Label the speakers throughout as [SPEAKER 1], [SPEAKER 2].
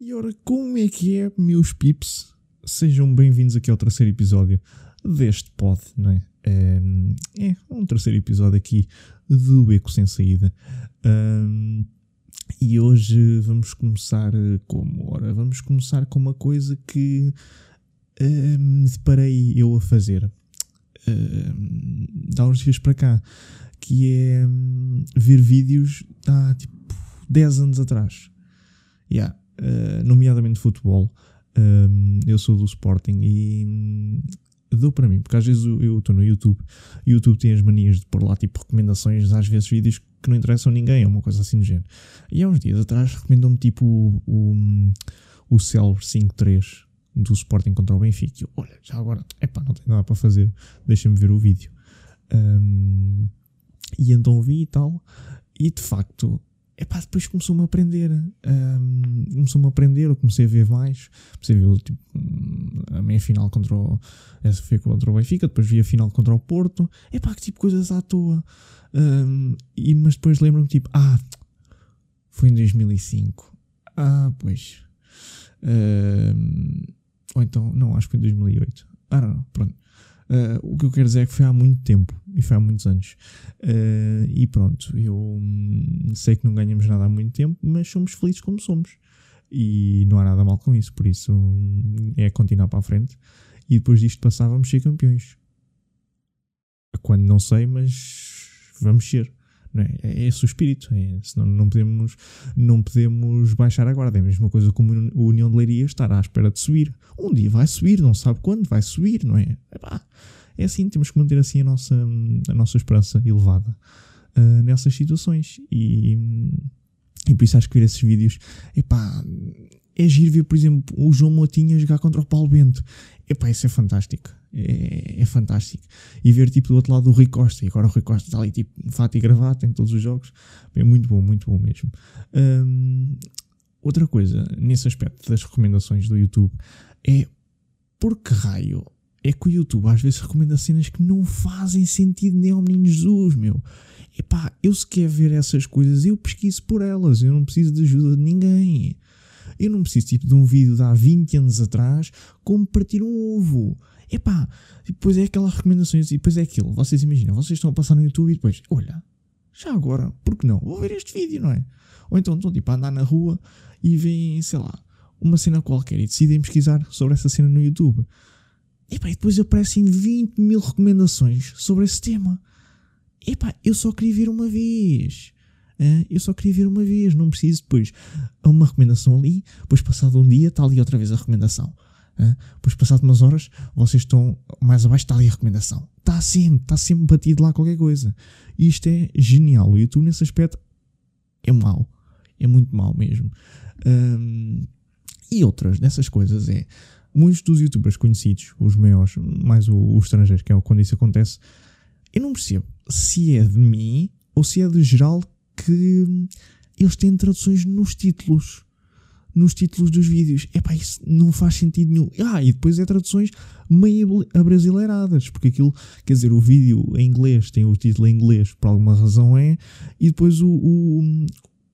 [SPEAKER 1] E ora, como é que é, meus pips? Sejam bem-vindos aqui ao terceiro episódio deste pod, não é? Ehm, É um terceiro episódio aqui do Beco Sem Saída. Ahm, e hoje vamos começar eh, como? Ora, vamos começar com uma coisa que me deparei eu a fazer há uns dias para cá, que é hum, ver vídeos há tipo 10 anos atrás. Yeah, uh, nomeadamente futebol. Um, eu sou do Sporting e hum, deu para mim, porque às vezes eu estou no YouTube YouTube tem as manias de pôr lá tipo recomendações, às vezes vídeos que não interessam a ninguém, ou uma coisa assim do género. E há uns dias atrás recomendou-me tipo o, o, o Celebre 5-3 do Sporting contra o Benfica. E eu, olha, já agora, epá, não tenho nada para fazer, deixa-me ver o vídeo. Um, e então vi e tal, e de facto epá, depois começou-me a aprender. hum, começou-me a aprender, eu comecei a ver mais. Comecei a ver tipo, hum, a meia final contra o. Essa foi contra o Benfica, depois vi a final contra o Porto. Epá, que tipo coisas à toa. Hum, e, mas depois lembro-me tipo, ah, foi em 2005. Ah, pois. Hum, ou então, não, acho que foi em 2008. Ah, não, não, pronto. Ah, o que eu quero dizer é que foi há muito tempo e foi há muitos anos. Ah, e pronto, eu hum, sei que não ganhamos nada há muito tempo, mas somos felizes como somos. E não há nada mal com isso, por isso hum, é continuar para a frente. E depois disto passar, vamos ser campeões. Quando não sei, mas vamos ser. Não é? é esse o espírito. É, senão não podemos, não podemos baixar a guarda. É a mesma coisa como o União de Leiria estar à espera de subir. Um dia vai subir, não sabe quando vai subir, não é? Epá, é assim, temos que manter assim a nossa, a nossa esperança elevada ah, nessas situações. E, e por isso acho que ver esses vídeos, epá, é giro ver, por exemplo, o João Motinha jogar contra o Paulo Bento. Epá, isso é fantástico. É, é fantástico. E ver tipo do outro lado o Rui Costa. E agora o Rui Costa está ali tipo fato e gravata em todos os jogos. É muito bom, muito bom mesmo. Hum, outra coisa, nesse aspecto das recomendações do YouTube, é por que raio é que o YouTube às vezes recomenda cenas que não fazem sentido nem ao menino Jesus, meu. Epá, eu se quer ver essas coisas, eu pesquiso por elas. Eu não preciso de ajuda de ninguém. Eu não preciso tipo de um vídeo de há 20 anos atrás como partir um ovo. Epá, depois é aquelas recomendações e depois é aquilo. Vocês imaginam, vocês estão a passar no YouTube e depois, olha, já agora, por que não? Vou ver este vídeo, não é? Ou então estão tipo a andar na rua e veem, sei lá, uma cena qualquer e decidem pesquisar sobre essa cena no YouTube. Epá, e depois aparecem 20 mil recomendações sobre esse tema. Epá, eu só queria ver uma vez. Hã? eu só queria ver uma vez. Não preciso depois uma recomendação ali, depois passado um dia está ali outra vez a recomendação. Hã? depois passado umas horas vocês estão mais abaixo, está ali a recomendação. Está sempre, está sempre batido lá qualquer coisa. E isto é genial. O YouTube nesse aspecto é mau. É muito mau mesmo. Hum, e outras dessas coisas é muitos dos youtubers conhecidos, os maiores, mais os estrangeiros, que é quando isso acontece, eu não percebo se é de mim ou se é de geral que hum, eles têm traduções nos títulos. Nos títulos dos vídeos. Epá, isso não faz sentido nenhum. Ah, e depois é traduções meio abrasileiradas, porque aquilo, quer dizer, o vídeo em inglês tem o título em inglês, por alguma razão é, e depois o, o,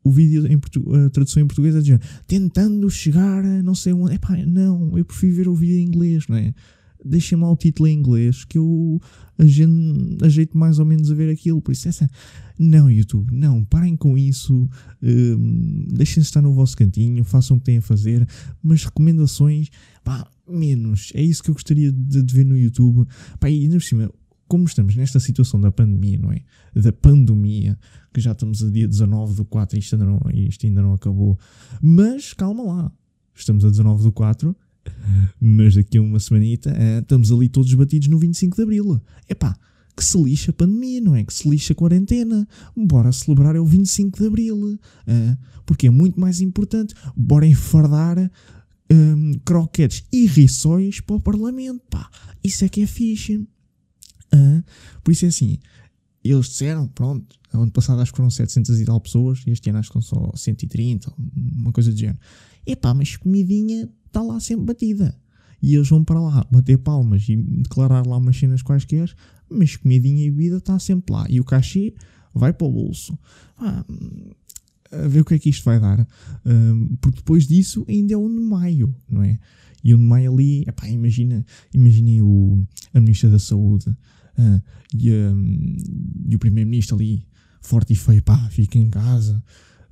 [SPEAKER 1] o vídeo em a tradução em português é dizendo tentando chegar a não sei onde. Epá, não, eu prefiro ver o vídeo em inglês, não é? Deixem-me lá o título em inglês que eu ajeito mais ou menos a ver aquilo. Por isso, essa. Não, YouTube, não, parem com isso. hum, Deixem-se estar no vosso cantinho, façam o que têm a fazer. Mas recomendações, pá, menos. É isso que eu gostaria de, de ver no YouTube. Pá, e ainda por cima, como estamos nesta situação da pandemia, não é? Da pandemia, que já estamos a dia 19 do 4 e isto ainda não, isto ainda não acabou. Mas calma lá, estamos a 19 do 4, mas daqui a uma semanita eh, estamos ali todos batidos no 25 de Abril. Epá, que se lixa a pandemia, não é? Que se lixa a quarentena. Bora celebrar é o 25 de Abril. eh, porque é muito mais importante. Bora enfardar hum, croquetes e rissóis para o Parlamento, pá. Isso é que é fixe. Ah, por isso é assim, eles disseram, pronto, ano passado acho que foram 700 e tal pessoas, este ano acho que são só 130, uma coisa do género. Epá, mas comidinha está lá sempre batida. e eles vão para lá bater palmas e declarar lá umas cenas quaisquer, mas comidinha e bebida está sempre lá. E o cachê vai para o bolso. Ah, a ver o que é que isto vai dar. Um, porque depois disso ainda é o de maio, não é? E o de maio ali, epá, imagina, imaginem o, a Ministra da Saúde uh, e, um, e, o Primeiro-Ministro ali, forte e feio, pá, fica em casa.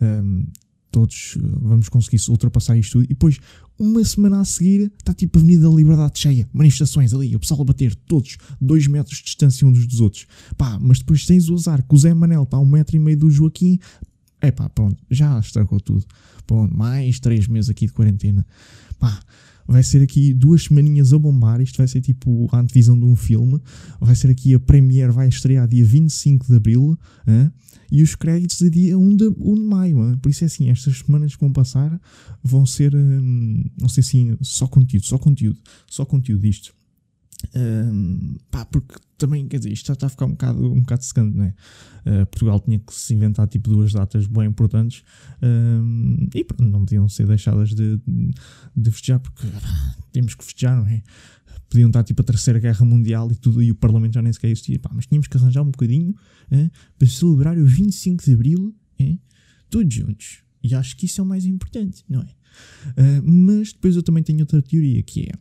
[SPEAKER 1] Um, todos vamos conseguir ultrapassar isto tudo. E depois, uma semana a seguir, está tipo a Avenida da Liberdade cheia, manifestações ali, o pessoal a bater, todos, dois metros de distância uns dos outros. Pá, mas depois tens o azar que o Zé Manel está a um metro e meio do Joaquim. É pá, pronto, já estragou tudo. Pronto, mais três meses aqui de quarentena. Pá, vai ser aqui duas semaninhas a bombar. Isto vai ser tipo a antevisão de um filme. Vai ser aqui a Premiere, vai estrear dia 25 de Abril. Hein? e os créditos a dia 1 de, 1 de maio. Hein? Por isso é assim, estas semanas que vão passar vão ser, hum, não sei assim, só conteúdo, só conteúdo, só conteúdo disto. Um, pá, porque também, quer dizer, isto já está a ficar um bocado, um bocado secando, não é? Uh, Portugal tinha que se inventar tipo duas datas bem importantes um, e pronto, não podiam ser deixadas de, de festejar porque ah, temos que festejar, não é? Podiam estar tipo a terceira guerra mundial e tudo, e o Parlamento já nem sequer existia, pá, mas tínhamos que arranjar um bocadinho é? para celebrar o 25 de Abril, é? todos juntos. E acho que isso é o mais importante, não é? Uh, mas depois eu também tenho outra teoria que é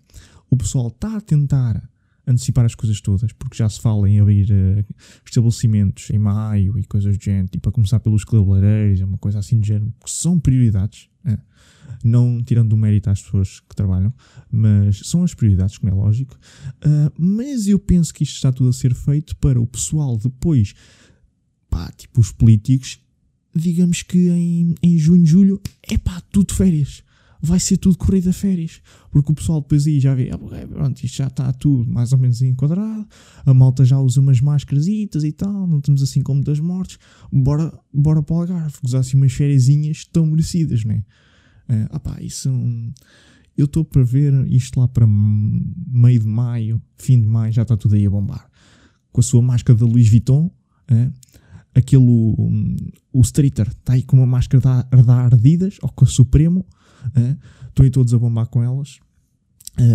[SPEAKER 1] o pessoal está a tentar antecipar as coisas todas, porque já se fala em abrir uh, estabelecimentos em maio e coisas do género, tipo a começar pelos cabeleireiros, uma coisa assim do género, que são prioridades, uh, não tirando do mérito às pessoas que trabalham, mas são as prioridades, como é lógico. Uh, mas eu penso que isto está tudo a ser feito para o pessoal depois, pá, tipo os políticos, digamos que em, em junho, julho, é pá, tudo férias vai ser tudo corrida férias. Porque o pessoal depois aí já vê, ah, pronto, isto já está tudo mais ou menos enquadrado, a malta já usa umas máscaras e tal, não estamos assim como das mortes, bora, bora para o Algarve, usar assim umas férias tão merecidas, né? Uh, ah pá, isso. Eu estou para ver isto lá para meio de maio, fim de maio, já está tudo aí a bombar. Com a sua máscara da Louis Vuitton, uh, aquele, um, o Streeter está aí com uma máscara da, da Ardidas, ou com a Supremo, Estão aí todos a bombar com elas.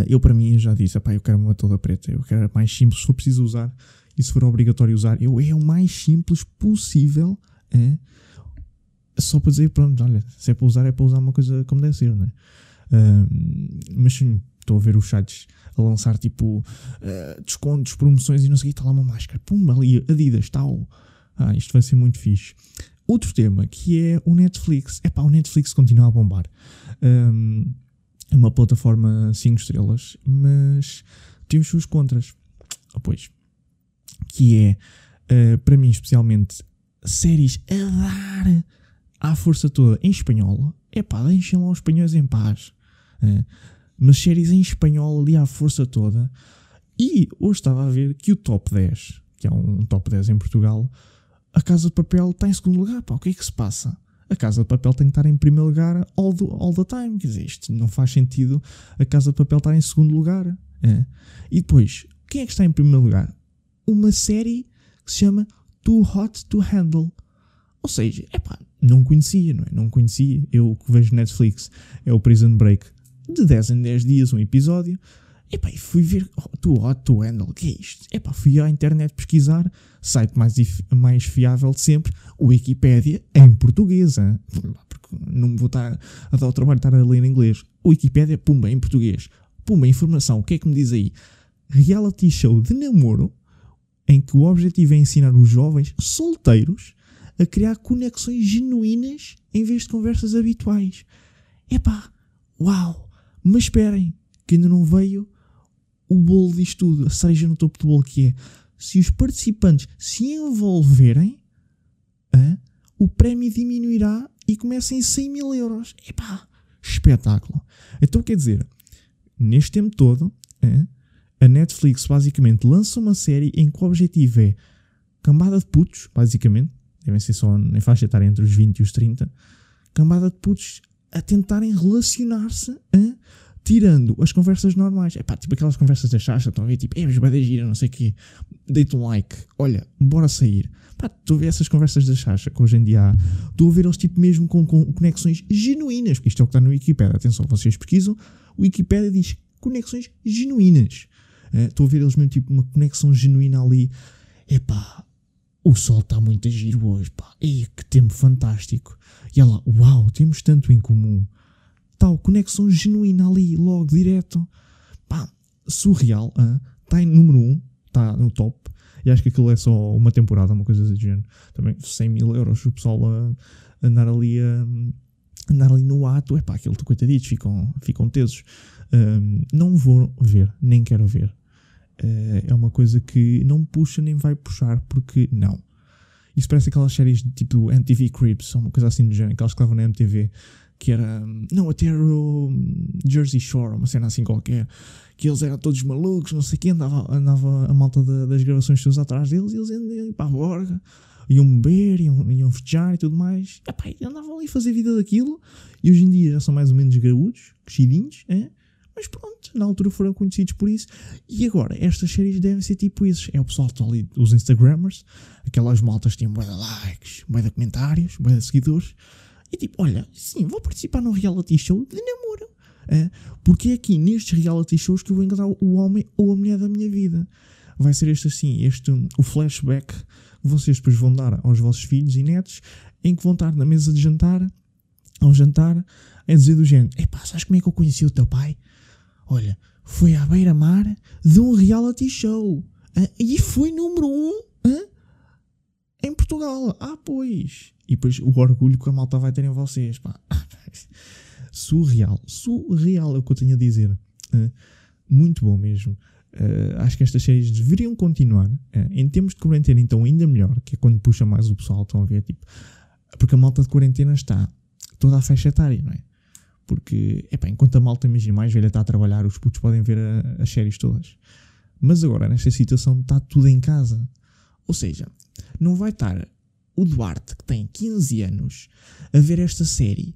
[SPEAKER 1] Eu, para mim, já disse: eu quero uma toda preta. Eu quero mais simples. Se for preciso usar e se for obrigatório usar, eu é o mais simples possível. É? Só para dizer: pronto, olha, se é para usar, é para usar uma coisa como deve ser, não é? Uh, mas sim, estou a ver os sites a lançar tipo uh, descontos, promoções e não sei o que, está lá uma máscara, pum, ali Adidas, tal. Ah, isto vai ser muito fixe. Outro tema que é o Netflix. É pá, o Netflix continua a bombar. Um, é uma plataforma 5 estrelas, mas tem os seus contras. Oh, pois. Que é, uh, para mim especialmente, séries a dar à força toda em espanhol. É pá, deixem lá os espanhóis em paz. Uh, mas séries em espanhol ali à força toda. E hoje estava a ver que o top 10, que é um top 10 em Portugal, a Casa de Papel está em segundo lugar. Pá, o que é que se passa? A Casa de Papel tem que estar em primeiro lugar all, do, all the time. Quer dizer, isto não faz sentido a Casa de Papel estar em segundo lugar. É. E depois, quem é que está em primeiro lugar? Uma série que se chama Too Hot to Handle. Ou seja, é pá, não conhecia, não é? Não conhecia. Eu que vejo Netflix é o Prison Break. De 10 em 10 dias um episódio. Epá, e fui ver oh, tu hot to handle, o que é isto? Epá, fui à internet pesquisar, site mais, mais fiável de sempre, Wikipédia em português, hein? porque não me vou estar a dar o trabalho de estar a ler em inglês. Wikipédia, pumba, em português. Pumba, informação, o que é que me diz aí? Reality show de namoro, em que o objetivo é ensinar os jovens solteiros a criar conexões genuínas em vez de conversas habituais. Epá, uau! Mas esperem, que ainda não veio o bolo disto tudo, a cereja no topo do bolo, que é se os participantes se envolverem, o prémio diminuirá e começa em 100 mil euros. Epá, espetáculo. Então quer dizer, neste tempo todo, a Netflix basicamente lança uma série em que o objetivo é cambada de putos, basicamente, devem ser só em faixa etária entre os 20 e os 30, cambada de putos a tentarem relacionar-se tirando as conversas normais, é pá, tipo aquelas conversas da chacha, estão a ver, tipo, é, mas vai gira, não sei o quê, deita um like, olha, bora sair. Pá, estou a ver essas conversas da chacha que hoje em dia há, estou a ver eles tipo mesmo com, com conexões genuínas, porque isto é o que está no Wikipedia. Atenção, vocês pesquisam, o Wikipedia diz conexões genuínas. Eh, Estou a ver eles mesmo tipo uma conexão genuína ali. Epá, o sol está muito a giro hoje, pá. Que tempo fantástico. E ela, uau, temos tanto em comum. Tal, conexão genuína ali, logo, direto. Pá, surreal. Está em número 1, um, está no top. E acho que aquilo é só uma temporada, uma coisa do género. Também 100 mil euros o pessoal andar ali a, andar ali no ato. Epá, aquilo, coitaditos, ficam, ficam tesos. Um, não vou ver, nem quero ver. Uh, é uma coisa que não puxa nem vai puxar, porque não. Isso parece aquelas séries de tipo MTV Creeps, ou uma coisa assim do género, aquelas que levam na MTV, que era. Não, até era o Jersey Shore, uma cena assim qualquer, que eles eram todos malucos, não sei o quê, andava, andava a malta de, das gravações todas atrás deles, e eles iam para a borga, iam beber, iam, iam festejar e tudo mais. E, epá, andavam ali a fazer vida daquilo, e hoje em dia já são mais ou menos graúdos, crescidinhos, é? Mas pronto, na altura foram conhecidos por isso. E agora, estas séries devem ser tipo isso. É o pessoal que está ali, os Instagrammers, aquelas maltas que têm bué de likes, bué de comentários, bué de seguidores. E tipo, olha, sim, vou participar num reality show de namoro. É, porque é aqui nestes reality shows que eu vou encontrar o homem ou a mulher da minha vida. Vai ser este assim, este, o flashback que vocês depois vão dar aos vossos filhos e netos, em que vão estar na mesa de jantar, ao jantar, a dizer do género: Epá, sabes como é que eu conheci o teu pai? Olha, foi à beira-mar de um reality show. e foi número um em Portugal. Ah, pois. E depois o orgulho que a malta vai ter em vocês. Pá. Surreal. Surreal é o que eu tenho a dizer. muito bom mesmo. Uh, acho que estas séries deveriam continuar. Uh, em termos de quarentena, então, ainda melhor, que é quando puxa mais o pessoal. Estão a ver, tipo, porque a malta de quarentena está toda a faixa etária, não é? Porque, epá, enquanto a malta, imagina, mais velha está a trabalhar, os putos podem ver a, as séries todas. Mas agora, nesta situação, está tudo em casa. Ou seja, não vai estar o Duarte, que tem 15 anos, a ver esta série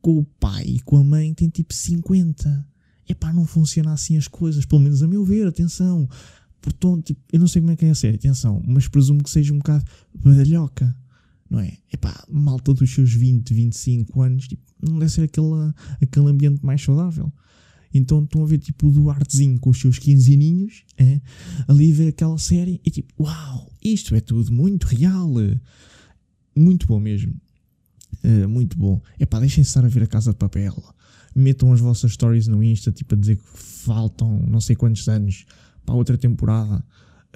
[SPEAKER 1] com o pai e com a mãe tem tipo 50. Epá, não funciona assim as coisas, pelo menos a meu ver, atenção. Portanto, tipo, eu não sei como é que é a série, atenção, mas presumo que seja um bocado badalhoca não é? Epá, malta dos seus 20, 25 anos, tipo, não deve ser aquele, aquele ambiente mais saudável. Então estão a ver tipo o Duartezinho com os seus 15 aninhos, é? ali ver aquela série e tipo, uau, isto é tudo muito real. Muito bom mesmo. Uh, muito bom. Epá, deixem-se estar a ver a Casa de Papel. Metam as vossas stories no Insta, tipo a dizer que faltam não sei quantos anos para outra temporada.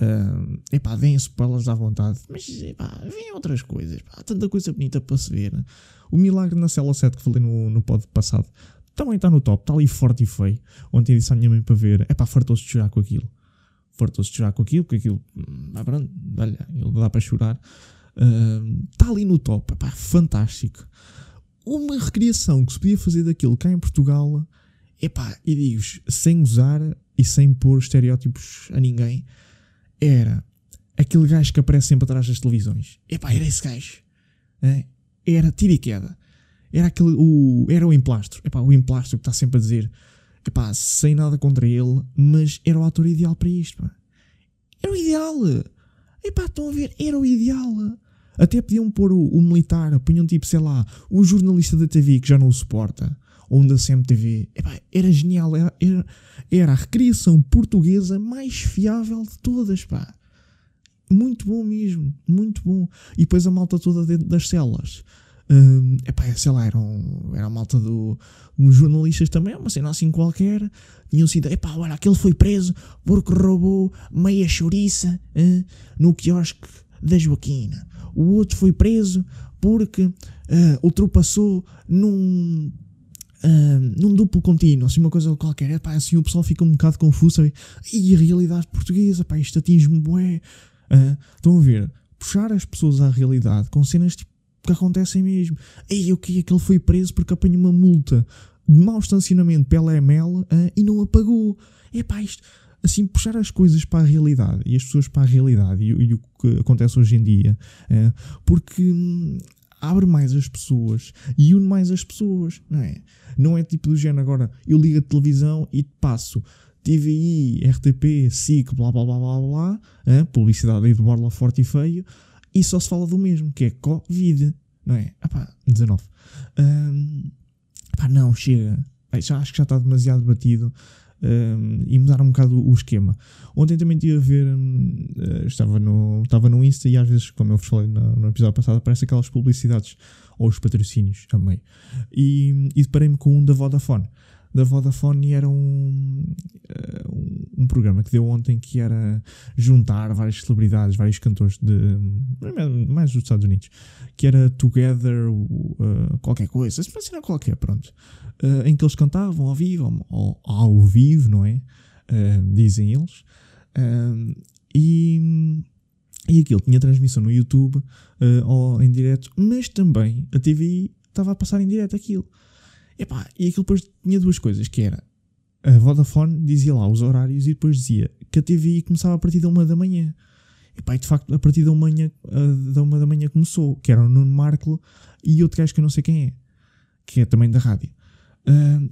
[SPEAKER 1] Uh, epá, deem spoilers à vontade, mas epá, vêm outras coisas, há tanta coisa bonita para se ver. O Milagre na Cela 7 que falei no, no pod passado também está no top, está ali forte e feio. Ontem disse à minha mãe para ver, epá, fartou-se de chorar com aquilo. Fartou-se de chorar com aquilo, porque aquilo, ah, pronto, olha, ele dá para chorar. Está uh, ali no top, epá, fantástico. Uma recriação que se podia fazer daquilo cá em Portugal, epá, e digo sem gozar e sem pôr estereótipos a ninguém era aquele gajo que aparece sempre atrás das televisões. Epá, era esse gajo. É? Era tira e queda. Era aquele, o, era o emplastro. Epá, o emplastro que está sempre a dizer, epá, sem nada contra ele, mas era o ator ideal para isto, pá. Era o ideal. Epá, estão a ver, era o ideal. Até podiam pôr o, o militar, punham tipo, sei lá, o jornalista da TV que já não o suporta ou um da CMTV. Epá, era genial, era, era, era, a recriação portuguesa mais fiável de todas, pá. Muito bom mesmo, muito bom. E depois a malta toda dentro das celas. Um, epá, sei lá, era a malta do. uns jornalistas também, uma cena assim qualquer. Tinham sido, epá, olha, aquele foi preso porque roubou meia chouriça hein, no quiosque da Joaquina. O outro foi preso porque uh, ultrapassou num uh, num duplo contínuo, assim uma coisa qualquer, epá, assim o pessoal fica um bocado confuso, e a realidade portuguesa, pá, isto atinge-me bué. Uh, estão a ver? Puxar as pessoas à realidade com cenas tipo, que acontecem mesmo. Ei, o que é que ele foi preso porque apanhou uma multa de mau estacionamento pela ML uh, e não apagou pagou. Epá, isto assim, puxar as coisas para a realidade e as pessoas para a realidade e, e o que acontece hoje em dia, uh, porque hum, abre mais as pessoas e une mais as pessoas, não é? Não é tipo do género agora, eu ligo a televisão e passo TVI, RTP, SIC, blá blá blá blá blá, hein? publicidade aí de borla forte e feio, e só se fala do mesmo, que é Covid, não é? Epá, 19. Um, epá, não, chega. Já, acho que já está demasiado batido. um, e mudar um bocado o esquema. Ontem também estive a ver, um, uh, estava, no, estava no Insta e às vezes, como eu vos falei no, no episódio passado, aparece aquelas publicidades ou os patrocínios também. E, e deparei-me com um da Vodafone. Da Vodafone era um, uh, um, um, programa que deu ontem que era juntar várias celebridades, vários cantores de mais dos Estados Unidos, que era Together uh, qualquer coisa, se fosse qualquer, pronto, uh, em que eles cantavam ao vivo, ou, ao vivo, não é? dizem eles. e e aquilo tinha transmissão no YouTube uh, ou em direto, mas também a TVI estava a passar em direto aquilo. Epá, e aquilo depois tinha duas coisas, que era a Vodafone dizia lá os horários e depois dizia que a TVI começava a partir da uma da manhã. Epá, e de facto a partir da uma, da uma da manhã começou, que era o Nuno Marco e outro gajo que eu não sei quem é, que é também da rádio. Uh,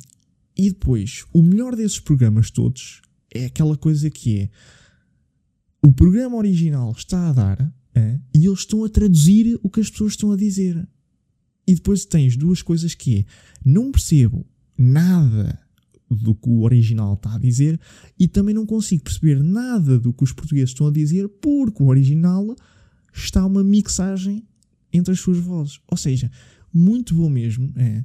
[SPEAKER 1] e depois, o melhor desses programas todos é aquela coisa que é o programa original está a dar é, e eles estão a traduzir o que as pessoas estão a dizer. E depois tens duas coisas que é, não percebo nada do que o original está a dizer e também não consigo perceber nada do que os portugueses estão a dizer porque o original está uma mixagem entre as suas vozes. Ou seja, muito bom mesmo. É,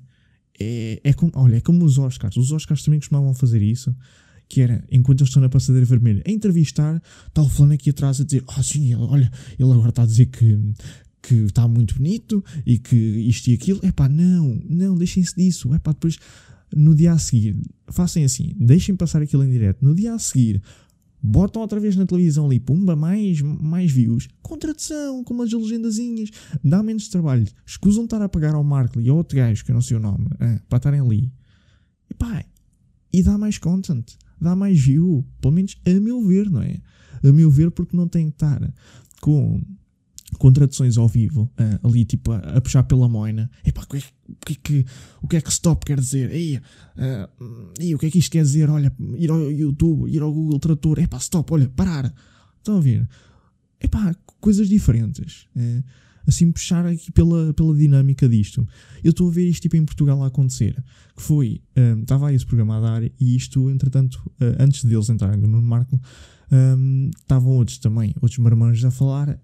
[SPEAKER 1] é, é como, olha, é como os Oscars. Os Oscars também costumavam fazer isso que era, enquanto eles estão na passadeira vermelha, a entrevistar, está o fulano aqui atrás a dizer, ah oh, sim, olha, ele agora está a dizer que, que está muito bonito e que isto e aquilo. É não, não, deixem-se disso. É depois, no dia a seguir, façam assim, deixem passar aquilo em direto. No dia a seguir, botam outra vez na televisão ali, pumba, mais, mais views, com tradução, com umas legendazinhas, dá menos trabalho. Escusam estar a pagar ao Markley e ao outro gajo, que eu não sei o nome, é, para estarem ali. E pá, e dá mais content dá mais view, pelo menos a meu ver, não é? A meu ver, porque não tem que estar com, com traduções ao vivo, uh, ali tipo a, a, puxar pela moina. Epá, o que, é, que o que é que stop quer dizer? Ei, uh, ei, o que é que isto quer dizer? Olha, ir ao YouTube, ir ao Google Trator, epá, stop, olha, parar. Estão a ver? Epá, coisas diferentes. Uh, assim puxar aqui pela, pela dinâmica disto. Eu estou a ver isto tipo em Portugal a acontecer, que foi, um, estava aí esse programa a dar e isto, entretanto, uh, antes deles entrarem no Marco, um, estavam outros também, outros marmanjos a falar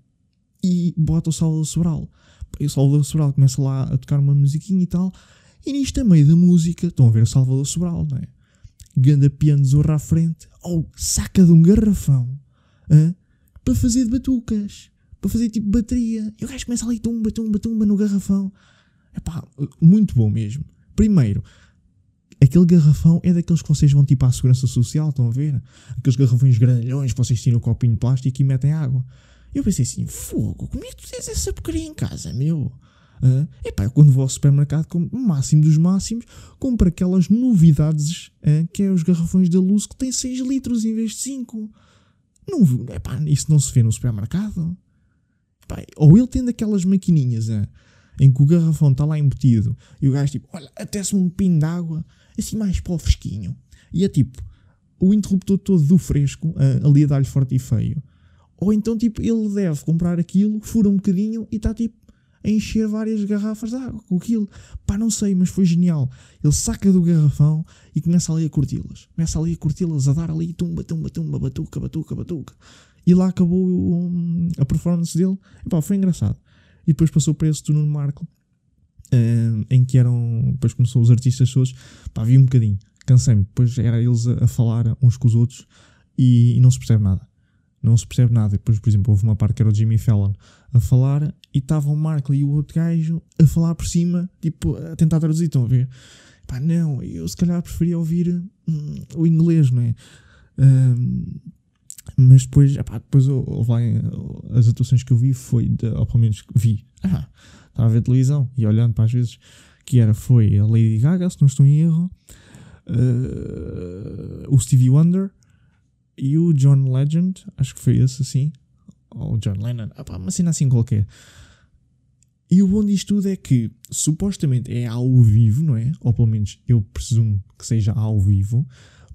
[SPEAKER 1] e bota o Salvador Sobral. E o Salvador Sobral começa lá a tocar uma musiquinha e tal, e nisto a meio da música, estão a ver o Salvador Sobral, não é? Ganda piano zorra à frente, ou saca de um garrafão, para fazer de batucas para fazer tipo bateria. E o gajo começa ali, tumba, tumba, tumba no garrafão. É pá, muito bom mesmo. Primeiro, aquele garrafão é daqueles que vocês vão tipo à segurança social, estão a ver? Aqueles garrafões grandalhões que vocês tiram um copinho de plástico e metem água. Eu pensei assim, fogo, como é que tu tens essa porcaria em casa, meu? Uh, epá, quando vou ao supermercado, como máximo dos máximos, compro aquelas novidades uh, que é os garrafões da luz que têm 6 litros em vez de 5. Não, epá, isso não se vê no supermercado. Pá, ou ele tendo aquelas maquininhas ah, em que o garrafão está lá embutido e o gajo tipo, olha, até-se um pino de água, assim mais para o fresquinho. E é tipo, o interruptor todo do fresco uh, ali a dar-lhe forte e feio. Ou então, tipo, ele deve comprar aquilo, fura um bocadinho e está tipo a encher várias garrafas de água com aquilo. Pá, não sei, mas foi genial. Ele saca do garrafão e começa ali a curti-las. Começa ali a curti-las, a dar ali tumba, tumba, tumba, batuca, batuca, batuca. E lá acabou um, a performance dele. E pá, foi engraçado. E depois passou para esse turno Marco, uh, em que eram. Depois começou os artistas todos. Pá, vi um bocadinho. Cansei-me. Depois era eles a, a, falar uns com os outros e, e, não se percebe nada. Não se percebe nada. E depois, por exemplo, houve uma parte que era o Jimmy Fallon a falar e estava o Marco e o outro gajo a falar por cima, tipo, a tentar traduzir. Estão a ver? Pá, não, eu se calhar preferia ouvir hum, o inglês, não é? Um, mas depois, epá, depois houve lá, as atuações que eu vi foi, de, ou pelo menos vi, ah, estava a ver televisão e olhando para as vezes, que era, foi a Lady Gaga, se não estou em erro, uh, o Stevie Wonder e o John Legend, acho que foi esse assim, ou John Lennon, epá, uma cena assim qualquer. E o bom disto tudo é que supostamente é ao vivo, não é? Ou pelo menos eu presumo que seja ao vivo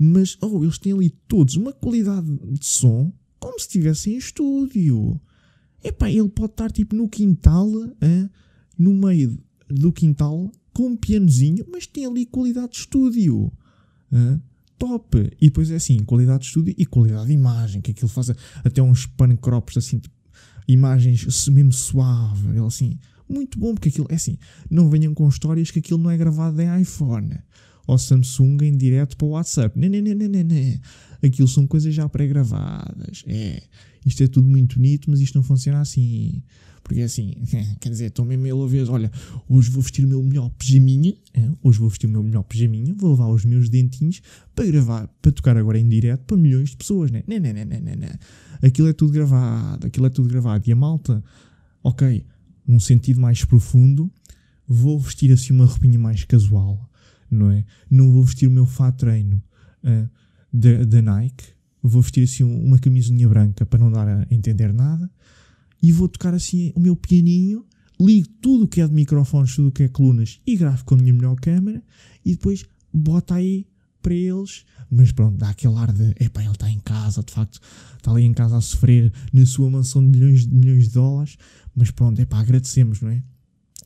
[SPEAKER 1] mas oh, eles têm ali todos uma qualidade de som como se estivessem em estúdio. Epá, ele pode estar tipo no quintal, hein, no meio do quintal, com um pianozinho, mas tem ali qualidade de estúdio. Hein? Top. E depois é assim, qualidade de estúdio e qualidade de imagem, que aquilo faz até uns pan crops assim, tipo, imagens mesmo suave, assim, muito bom, porque aquilo é assim, não venham com histórias que aquilo não é gravado em iPhone ou Samsung em direto para o WhatsApp. Não, não, não, não, não, não. Aquilo são coisas já pré-gravadas. É, isto é tudo muito bonito, mas isto não funciona assim. Porque é assim, quer dizer, estou mesmo ele a ver, olha, hoje vou vestir o meu melhor pijaminha, é, hoje vou vestir o meu melhor pijaminha, vou levar os meus dentinhos para gravar, para tocar agora em direto para milhões de pessoas, né? Não, não, não, não, não, não. Aquilo é tudo gravado, aquilo é tudo gravado. E a malta, ok, um sentido mais profundo, vou vestir assim uma roupinha mais casual, não é? Não vou vestir o meu fato treino uh, da Nike, vou vestir assim uma camisinha branca para não dar a entender nada e vou tocar assim o meu pianinho, ligo tudo o que é de microfones, tudo o que é colunas e gravo com a minha melhor câmera e depois bota aí para eles, mas pronto, dá aquele ar de epá, ele está em casa, de facto, está ali em casa a sofrer na sua mansão de milhões de milhões de dólares, mas pronto, epá, agradecemos, não é?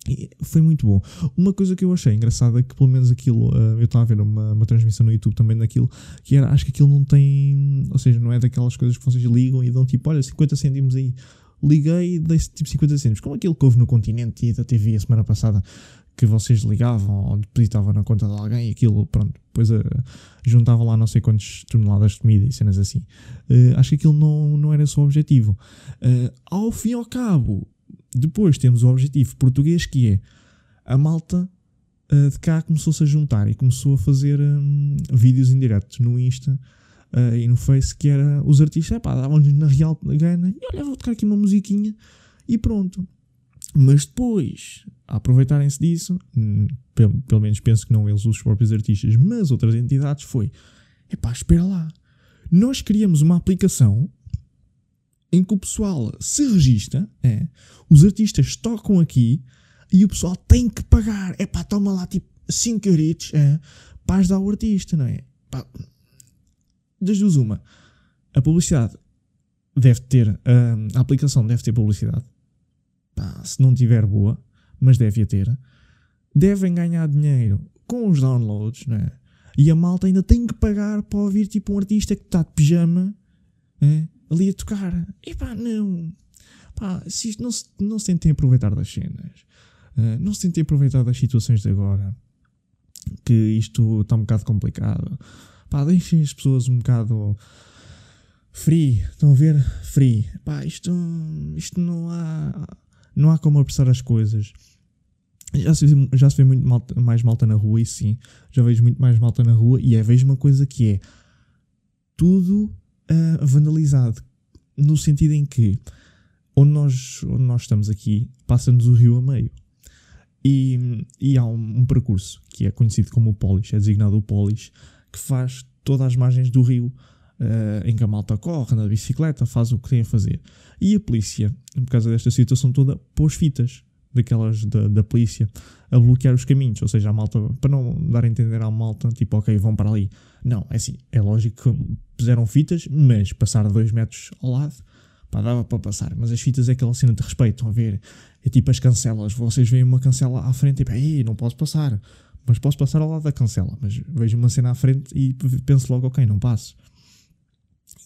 [SPEAKER 1] E foi muito bom. Uma coisa que eu achei engraçada é que, pelo menos aquilo, uh, eu estava a ver uma, uma transmissão no YouTube também daquilo, que era, acho que aquilo não tem, ou seja, não é daquelas coisas que vocês ligam e dão tipo, olha, 50 cêntimos aí. Liguei e dei tipo 50 cêntimos, como aquilo que houve no Continente e da TV a semana passada, que vocês ligavam ou depositavam na conta de alguém e aquilo, pronto, depois uh, juntavam lá não sei quantas toneladas de comida e cenas assim. Uh, acho que aquilo não, não era só o objetivo. Uh, ao fim e ao cabo, depois temos o objetivo português que é a malta de cá começou-se a juntar e começou a fazer um, vídeos em direto no Insta uh, e no Face que era os artistas, pá, davam-lhes na real gana e olha, vou tocar aqui uma musiquinha e pronto. Mas depois, aproveitarem-se disso, hum, pelo, pelo, menos penso que não eles, os próprios artistas, mas outras entidades, foi: epá, espera lá, nós criamos uma aplicação em que o pessoal se registra, é, os artistas tocam aqui e o pessoal tem que pagar. É pá, toma lá tipo 5 euritos é, para ajudar o artista, não é? Das duas, uma. A publicidade deve ter, hum, a aplicação deve ter publicidade. Pá, se não tiver boa, mas deve a ter. Devem ganhar dinheiro com os downloads, não é? E a malta ainda tem que pagar para ouvir tipo um artista que está de pijama é, ali a tocar. E pá, não. Pá, se isto não se, não se tentem aproveitar das cenas. Uh, não se tentem aproveitar das situações de agora. Que isto está um bocado complicado. Pá, deixem as pessoas um bocado free. Estão a ver? Free. Pá, isto, isto não há. Não há como apressar as coisas. Já se, já se vê muito malta, mais malta na rua, e sim, já vejo muito mais malta na rua, e é vejo uma coisa que é tudo uh, vandalizado, no sentido em que onde nós, onde nós estamos aqui, passa-nos o rio a meio. E, e há um, um, percurso que é conhecido como o Polis, é designado o Polis, que faz todas as margens do rio, uh, em que a malta corre, na bicicleta, faz o que tem a fazer. E a polícia, por causa desta situação toda, pôs fitas daquelas da, da polícia a bloquear os caminhos, ou seja, a malta, para não dar a entender à malta, tipo, ok, vão para ali. Não, é assim, é lógico que puseram fitas, mas passar dois metros ao lado Pá, dava para passar, mas as fitas é aquela cena de respeito, estão a ver? É tipo as cancelas, vocês veem uma cancela à frente tipo, não posso passar, mas posso passar ao lado da cancela, mas vejo uma cena à frente e penso logo, ok, não passo.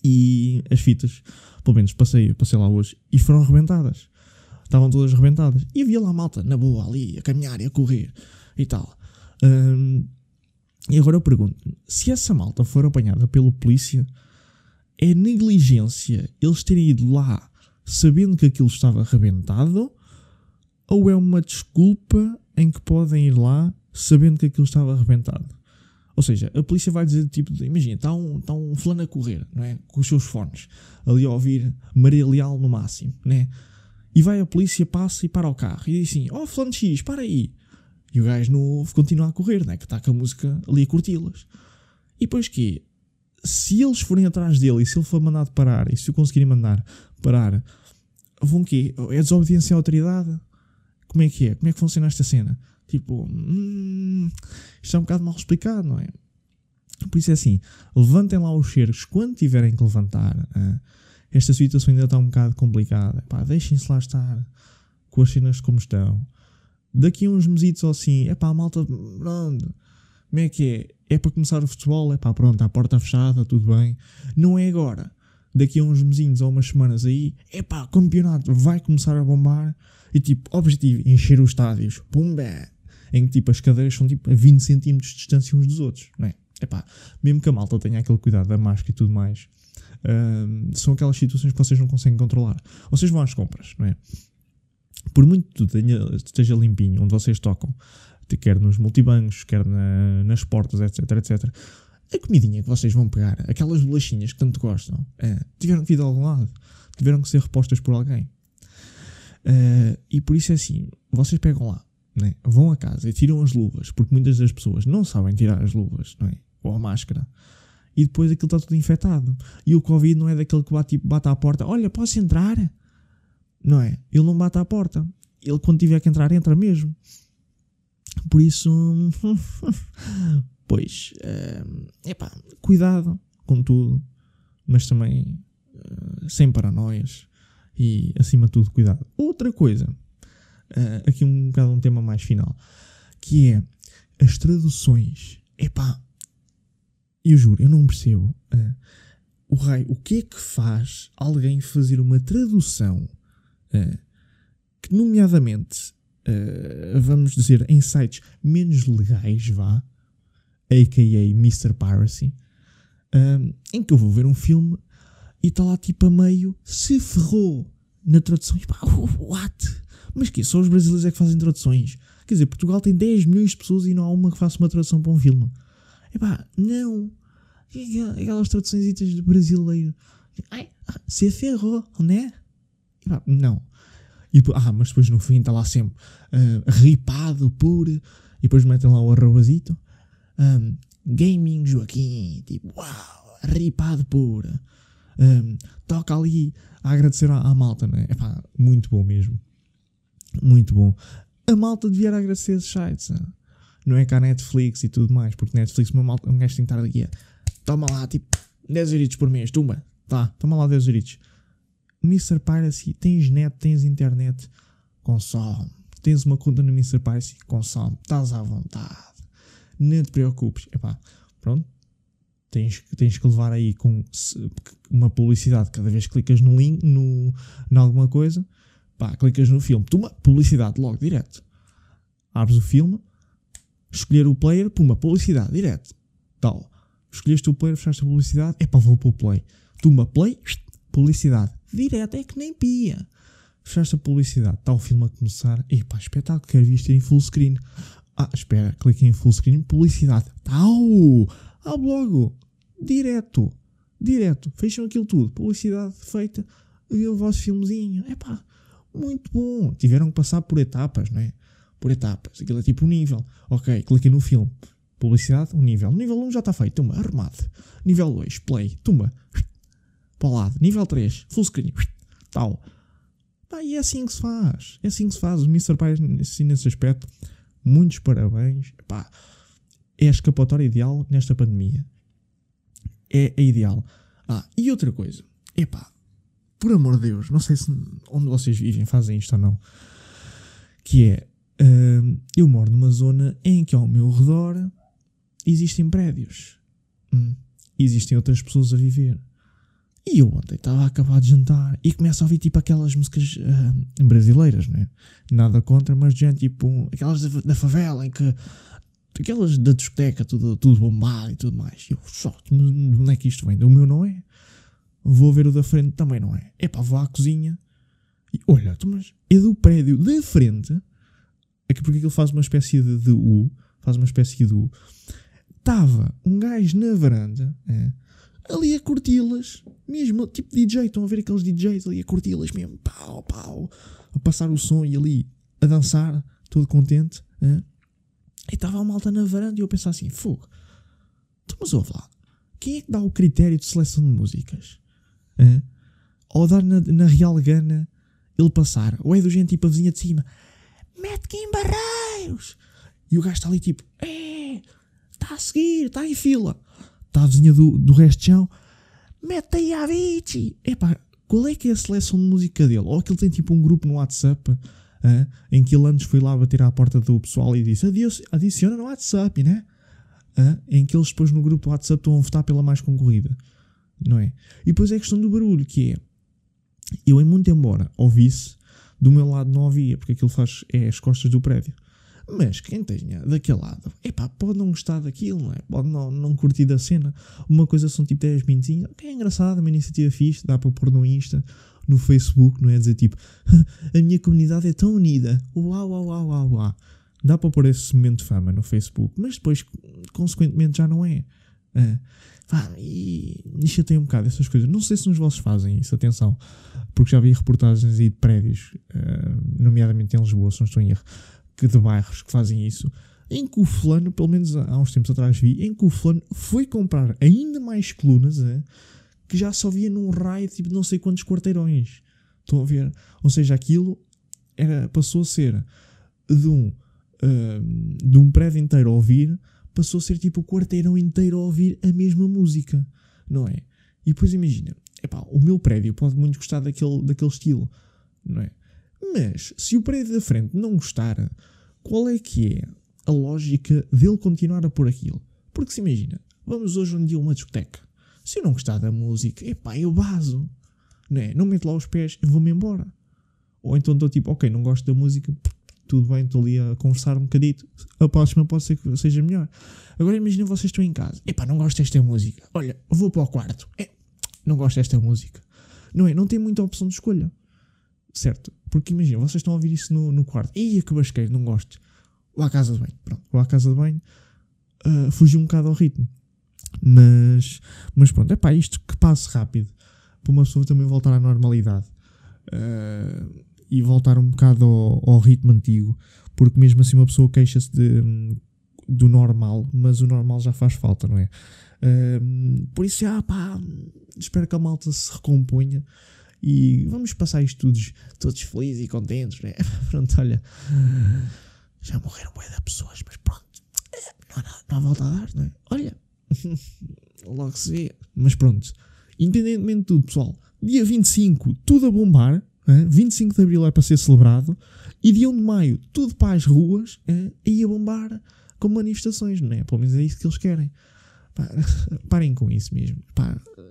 [SPEAKER 1] E as fitas, pelo menos passei, passei lá hoje, e foram arrebentadas. Estavam todas arrebentadas. E havia lá malta, na boa, ali, a caminhar e a correr e tal. Um, e agora eu pergunto se essa malta for apanhada pela polícia é negligência eles terem ido lá sabendo que aquilo estava arrebentado ou é uma desculpa em que podem ir lá sabendo que aquilo estava arrebentado? Ou seja, a polícia vai dizer, tipo, imagina, está um, está um fulano a correr, não é? Com os seus fones, ali a ouvir Maria Leal no máximo, né? E vai a polícia, passa e para o carro e diz assim: Ó, oh, fulano X, para aí. E o gajo novo continua a correr, né? Que está com a música ali a curti-las. E depois que se eles forem atrás dele e se ele for mandado parar e se o conseguirem mandar parar, vão quê? É desobediência à autoridade? Como é que é? Como é que funciona esta cena? Tipo, hum, isto é um bocado mal explicado, não é? Por isso é assim, levantem lá os cercos quando tiverem que levantar. esta situação ainda está um bocado complicada. Pá, deixem-se lá estar com as cenas como estão. Daqui a uns mesitos ou assim, é pá, malta, pronto, Como é que é? É para começar o futebol? É pá, pronto, a porta fechada, tudo bem. Não é agora. Daqui a uns mesinhos ou umas semanas aí, é pá, campeonato vai começar a bombar. E tipo, objetivo, encher os estádios. Pumba! Em que tipo, as cadeiras são tipo a 20 cm de distância uns dos outros, não é? É pá, mesmo que a malta tenha aquele cuidado da máscara e tudo mais, hum, são aquelas situações que vocês não conseguem controlar. Vocês vão às compras, não é? Por muito que tudo esteja limpinho, onde vocês tocam, quer nos multibancos, quer na, nas portas, etc, etc. A comidinha que vocês vão pegar, aquelas bolachinhas que tanto gostam, é, tiveram que vir de algum lado, tiveram que ser repostas por alguém. Uh, e por isso é assim, vocês pegam lá, né, vão a casa e tiram as luvas, porque muitas das pessoas não sabem tirar as luvas, não é? ou a máscara, e depois aquilo está tudo infectado. E o Covid não é daquele que bate, bate à porta, olha, posso entrar? Não é? Ele não bate à porta. Ele, quando tiver que entrar, entra mesmo. Por isso, pois, é cuidado com tudo, mas também uh, sem paranoias e, acima de tudo, cuidado. Outra coisa, uh, aqui um bocado um tema mais final, que é as traduções. Epá, eu juro, eu não percebo. Uh, o rei, o que é que faz alguém fazer uma tradução uh, que, nomeadamente, vamos dizer, em sites menos legais, vá, a.k.a. Mr. Piracy, em que eu vou ver um filme e está lá tipo a meio, se ferrou na tradução. E pá, what? Mas que Só os brasileiros é que fazem traduções. Quer dizer, Portugal tem 10 milhões de pessoas e não há uma que faça uma tradução para um filme. Epá, não. Aquelas traduções de brasileiro. Ai, se ferrou, né? Epá, não. E, ah, mas depois no fim está lá sempre uh, ripado por. E depois metem lá o arrobazito. Um, gaming Joaquim. Tipo, uau, ripado por. Um, toca ali a agradecer à, à malta, né? Epá, muito bom mesmo. Muito bom. A malta devia agradecer esses sites. Né? Não é cá a Netflix e tudo mais, porque Netflix, uma malta, um gajo tem que estar ali. Toma lá, tipo, 10 euritos por mês, tumba. Tá, toma lá 10 euritos. Mr. Piracy, tens net, tens internet, consome. Tens uma conta no Mr. Piracy, consome. Estás à vontade. Nem te preocupes. Epá, pronto. Tens, tens que levar aí com uma publicidade cada vez que clicas no link, no, em alguma coisa. Pá, clicas no filme. Toma, publicidade logo, direto. Abres o filme, escolher o player, puma, publicidade, direto. Tal. Escolheste o player, fechaste a publicidade, é para vou para o play. Tuma, play, publicidade direto, é que nem pia. Fechaste a publicidade, está o filme a começar. Epá, espetáculo, quero ver isto em full screen. Ah, espera, clique em full screen, publicidade. Tau! Ah, logo, direto, direto. Fecham aquilo tudo, publicidade feita, vê o vosso filmezinho. Epá, muito bom. Tiveram que passar por etapas, não é? Por etapas. Aquilo é tipo um nível. Ok, cliquei no filme. Publicidade, um nível. Nível 1 já está feito, tumba, arrumado. Nível 2, play, tumba, para o lado. Nível 3, full screen, tal. E é assim que se faz. É assim que se faz. O Mr. Pie, assim, nesse aspecto, muitos parabéns. Pá, é a escapatória ideal nesta pandemia. É a ideal. Ah, e outra coisa. Epá, por amor de Deus, não sei se onde vocês vivem fazem isto ou não. Que é, uh, eu moro numa zona em que ao meu redor existem prédios. Hum, existem outras pessoas a viver. E eu ontem estava a acabar de jantar e começo a ouvir tipo aquelas músicas uh, brasileiras, né? Nada contra, mas gente tipo aquelas da, da, favela em que. aquelas da discoteca, tudo, tudo bombado e tudo mais. E eu, só, de onde é que isto vem? Do meu não é? Vou ver o da frente também não é? É pá, vou à cozinha e olha, mas é do prédio da frente. Aqui porque ele faz uma espécie de, de U, faz uma espécie de U. Estava um gajo na varanda, é, ali a curti-las, mesmo, tipo DJ, estão a ver aqueles DJs ali a curti-las mesmo, pau, pau, a passar o som e ali a dançar, todo contente, hein? e estava a malta na varanda e eu pensava assim, fogo, mas ouve lá, quem é que dá o critério de seleção de músicas? Ou dar na, na Real Gana ele passar, ou é do gente tipo a vizinha de cima, mete que em barreiros, e o gajo está ali tipo, é, está a seguir, está em fila. Está a vizinha do, do resto de chão, mete aí a Avicii. Epá, qual é que é a seleção de música dele? Ou que ele tem tipo um grupo no WhatsApp em que ele antes foi lá bater à porta do pessoal e disse adiciona no WhatsApp, né? em que eles depois no grupo do WhatsApp estão a votar pela mais concorrida, não é? E depois é a questão do barulho, que é, eu em muito embora ouvisse, do meu lado não ouvia, porque aquilo faz, é as costas do prédio. Mas quem tenha daquele lado, epá, pode não gostar daquilo, não é? Pode não, não curtir da cena. Uma coisa são tipo 10 minutinhos, ok, é engraçado, uma iniciativa fixe, dá para pôr no Insta, no Facebook, não é? Dizer tipo, a minha comunidade é tão unida, uau, uau, uau, uau, uau. Dá para pôr esse momento de fama no Facebook, mas depois, consequentemente, já não é. é. Pá, e tem um bocado essas coisas. Não sei se nos vossos fazem isso, atenção, porque já vi reportagens aí de prédios, uh, nomeadamente em Lisboa, se não estou em erro, que de bairros que fazem isso, em que o fulano, pelo menos há uns tempos atrás vi, em que o fulano foi comprar ainda mais colunas é, que já só via num raio tipo de não sei quantos quarteirões. Estão a ver? Ou seja, aquilo era, passou a ser de um, uh, de um prédio inteiro a ouvir, passou a ser tipo o quarteirão inteiro a ouvir a mesma música, não é? E depois imagina, epá, o meu prédio pode muito gostar daquele, daquele estilo, não é? Mas se o prédio da frente não gostar, qual é que é a lógica dele continuar a pôr aquilo? Porque se imagina, vamos hoje um dia a uma discoteca. Se eu não gostar da música, epá, eu baso. Não é? Não meto lá os pés, eu vou-me embora. Ou então estou tipo, ok, não gosto da música, tudo bem, estou ali a conversar um bocadito. A próxima pode ser que seja melhor. Agora imagina vocês estão em casa. Epá, não gosto desta música. Olha, vou para o quarto. É, não gosto desta música. Não é? Não tem muita opção de escolha. Certo? Porque imagina, vocês estão a ouvir isso no, no quarto. Ih, que basqueiro, não gosto. Vou à casa de banho. Pronto, vou à casa de banho. Uh, fugi um bocado ao ritmo. Mas, mas pronto, é pá, isto que passe rápido. Para uma pessoa também voltar à normalidade. Uh, e voltar um bocado ao, ao, ritmo antigo. Porque mesmo assim uma pessoa queixa-se do normal, mas o normal já faz falta, não é? Uh, por isso, ah pá, espero que a malta se recomponha e vamos passar isto todos, todos felizes e contentes, né? pronto, olha, já morreram bué de pessoas, mas pronto, não há, nada, não há volta a dar, não é? Olha, logo se vê, mas pronto, independentemente de tudo, pessoal, dia 25, tudo a bombar, é? 25 de Abril é para ser celebrado, e dia 1 de Maio, tudo para as ruas, é? e a bombar com manifestações, não é? Pelo menos é isso que eles querem. Parem com isso mesmo.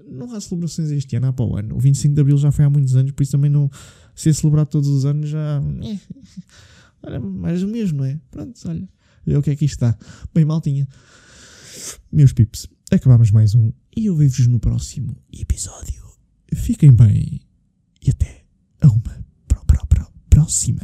[SPEAKER 1] Não há celebrações este ano, há para o ano. O 25 de Abril já foi há muitos anos, por isso também não ser celebrado todos os anos já. É, olha, mais o mesmo, não é? Pronto, olha. Vê o que é que isto está. Bem, maltinha. Meus pips, acabamos mais um e eu vejo-vos no próximo episódio. Fiquem bem e até a uma pró, pró, pró, próxima.